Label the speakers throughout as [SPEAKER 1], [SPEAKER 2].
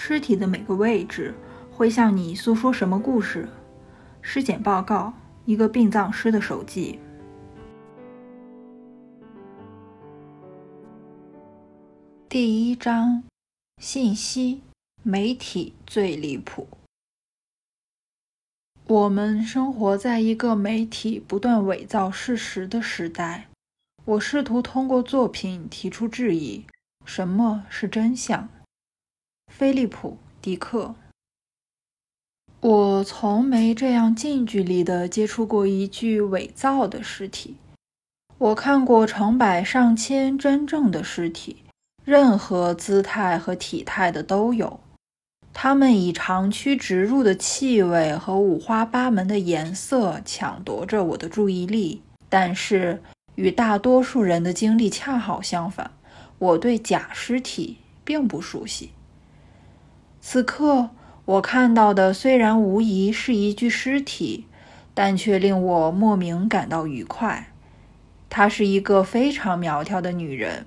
[SPEAKER 1] 尸体的每个位置会向你诉说什么故事？尸检报告，一个殡葬师的手记。第一章：信息媒体最离谱。我们生活在一个媒体不断伪造事实的时代。我试图通过作品提出质疑：什么是真相？菲利普·迪克。我从没这样近距离地接触过一具伪造的尸体。我看过成百上千真正的尸体，任何姿态和体态的都有。它们以长驱直入的气味和五花八门的颜色抢夺着我的注意力。但是，与大多数人的经历恰好相反，我对假尸体并不熟悉。此刻，我看到的虽然无疑是一具尸体，但却令我莫名感到愉快。她是一个非常苗条的女人，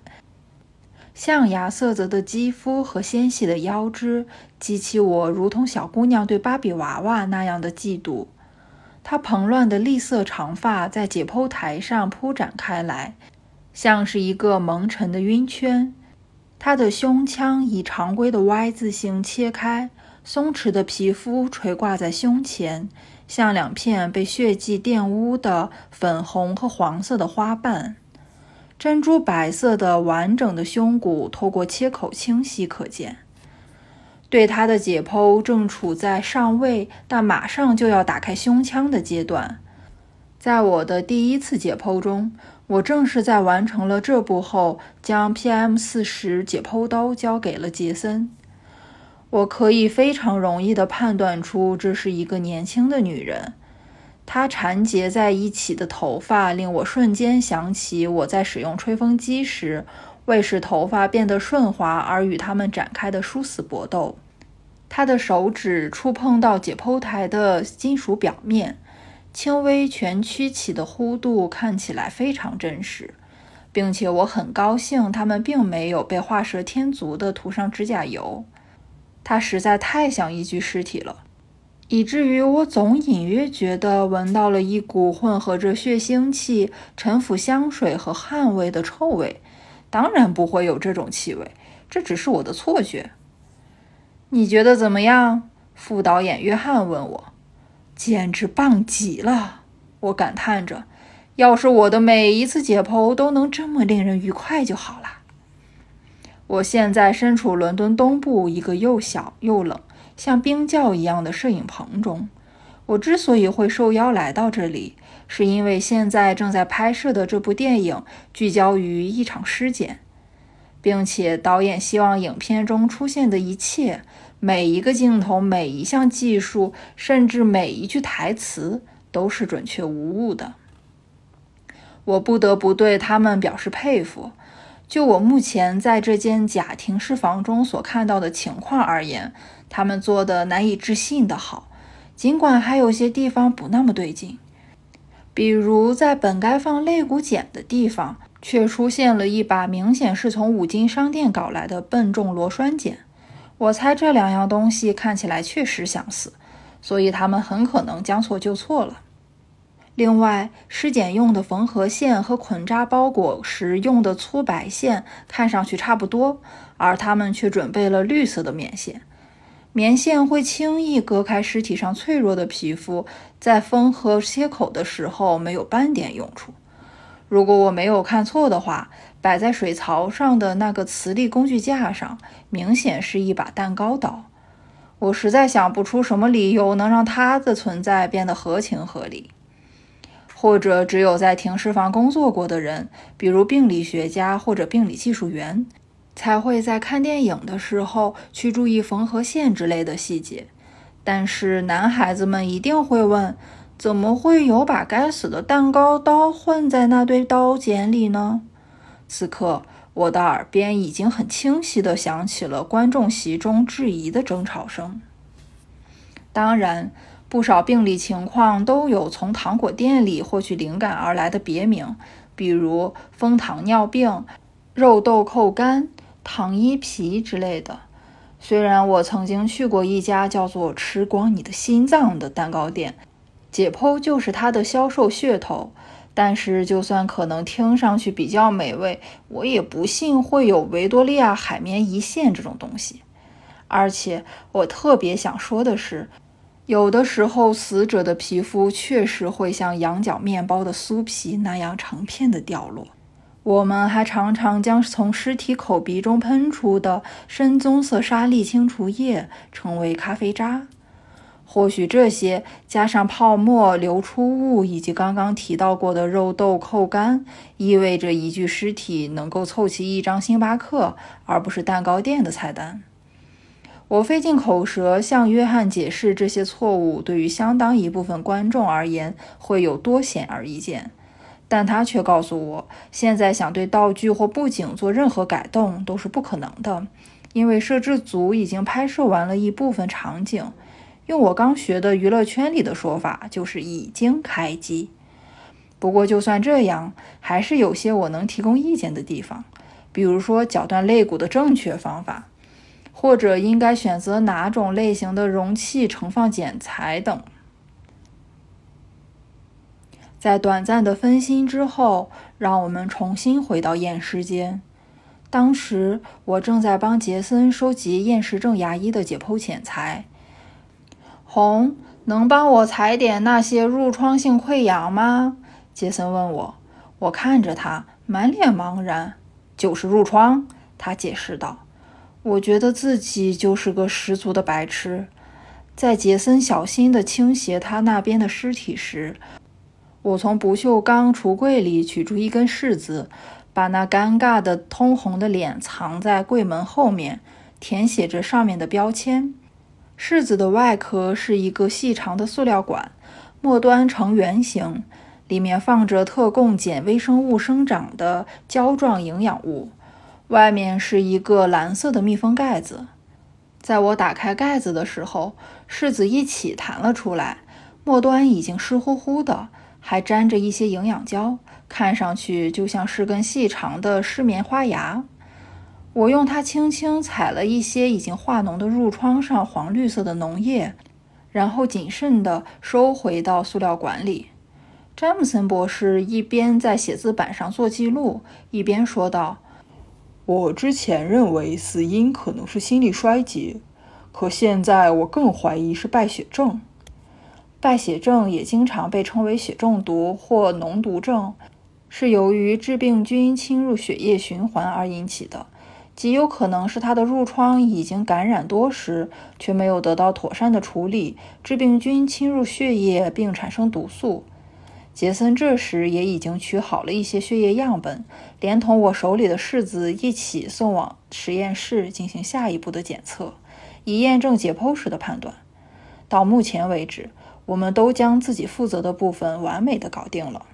[SPEAKER 1] 象牙色泽的肌肤和纤细的腰肢激起我如同小姑娘对芭比娃娃那样的嫉妒。她蓬乱的栗色长发在解剖台上铺展开来，像是一个蒙尘的晕圈。他的胸腔以常规的 Y 字形切开，松弛的皮肤垂挂在胸前，像两片被血迹玷污的粉红和黄色的花瓣。珍珠白色的完整的胸骨透过切口清晰可见。对他的解剖正处在上位但马上就要打开胸腔的阶段。在我的第一次解剖中。我正是在完成了这步后，将 PM 四十解剖刀交给了杰森。我可以非常容易地判断出这是一个年轻的女人。她缠结在一起的头发令我瞬间想起我在使用吹风机时，为使头发变得顺滑而与它们展开的殊死搏斗。她的手指触碰到解剖台的金属表面。轻微蜷曲起的弧度看起来非常真实，并且我很高兴他们并没有被画蛇添足地涂上指甲油。它实在太像一具尸体了，以至于我总隐约觉得闻到了一股混合着血腥气、陈腐香水和汗味的臭味。当然不会有这种气味，这只是我的错觉。你觉得怎么样？副导演约翰问我。简直棒极了！我感叹着，要是我的每一次解剖都能这么令人愉快就好了。我现在身处伦敦东部一个又小又冷、像冰窖一样的摄影棚中。我之所以会受邀来到这里，是因为现在正在拍摄的这部电影聚焦于一场尸检，并且导演希望影片中出现的一切。每一个镜头、每一项技术，甚至每一句台词，都是准确无误的。我不得不对他们表示佩服。就我目前在这间假停尸房中所看到的情况而言，他们做的难以置信的好。尽管还有些地方不那么对劲，比如在本该放肋骨剪的地方，却出现了一把明显是从五金商店搞来的笨重螺栓剪。我猜这两样东西看起来确实相似，所以他们很可能将错就错了。另外，尸检用的缝合线和捆扎包裹时用的粗白线看上去差不多，而他们却准备了绿色的棉线。棉线会轻易割开尸体上脆弱的皮肤，在缝合切口的时候没有半点用处。如果我没有看错的话，摆在水槽上的那个磁力工具架上，明显是一把蛋糕刀。我实在想不出什么理由能让它的存在变得合情合理。或者，只有在停尸房工作过的人，比如病理学家或者病理技术员，才会在看电影的时候去注意缝合线之类的细节。但是，男孩子们一定会问。怎么会有把该死的蛋糕刀混在那堆刀剪里呢？此刻，我的耳边已经很清晰地响起了观众席中质疑的争吵声。当然，不少病理情况都有从糖果店里获取灵感而来的别名，比如蜂糖尿病、肉豆蔻干、糖衣皮之类的。虽然我曾经去过一家叫做“吃光你的心脏”的蛋糕店，解剖就是它的销售噱头，但是就算可能听上去比较美味，我也不信会有维多利亚海绵一线这种东西。而且我特别想说的是，有的时候死者的皮肤确实会像羊角面包的酥皮那样成片的掉落。我们还常常将从尸体口鼻中喷出的深棕色沙粒清除液称为咖啡渣。或许这些加上泡沫流出物以及刚刚提到过的肉豆蔻干，意味着一具尸体能够凑齐一张星巴克而不是蛋糕店的菜单。我费尽口舌向约翰解释这些错误对于相当一部分观众而言会有多显而易见。但他却告诉我，现在想对道具或布景做任何改动都是不可能的，因为摄制组已经拍摄完了一部分场景。用我刚学的娱乐圈里的说法，就是已经开机。不过，就算这样，还是有些我能提供意见的地方，比如说绞断肋骨的正确方法，或者应该选择哪种类型的容器盛放剪裁等。在短暂的分心之后，让我们重新回到验尸间。当时我正在帮杰森收集厌食症牙医的解剖剪裁。红，能帮我采点那些褥疮性溃疡吗？杰森问我。我看着他，满脸茫然。就是褥疮，他解释道。我觉得自己就是个十足的白痴。在杰森小心地倾斜他那边的尸体时。我从不锈钢橱柜里取出一根柿子，把那尴尬的通红的脸藏在柜门后面，填写着上面的标签。柿子的外壳是一个细长的塑料管，末端呈圆形，里面放着特供碱微生物生长的胶状营养物，外面是一个蓝色的密封盖子。在我打开盖子的时候，柿子一起弹了出来，末端已经湿乎乎的。还沾着一些营养胶，看上去就像是根细长的湿棉花芽。我用它轻轻踩了一些已经化脓的褥疮上黄绿色的脓液，然后谨慎地收回到塑料管里。詹姆森博士一边在写字板上做记录，一边说道：“
[SPEAKER 2] 我之前认为死因可能是心力衰竭，可现在我更怀疑是败血症。”
[SPEAKER 1] 败血症也经常被称为血中毒或脓毒症，是由于致病菌侵入血液循环而引起的，极有可能是他的褥疮已经感染多时，却没有得到妥善的处理，致病菌侵入血液并产生毒素。杰森这时也已经取好了一些血液样本，连同我手里的柿子一起送往实验室进行下一步的检测，以验证解剖时的判断。到目前为止。我们都将自己负责的部分完美的搞定了。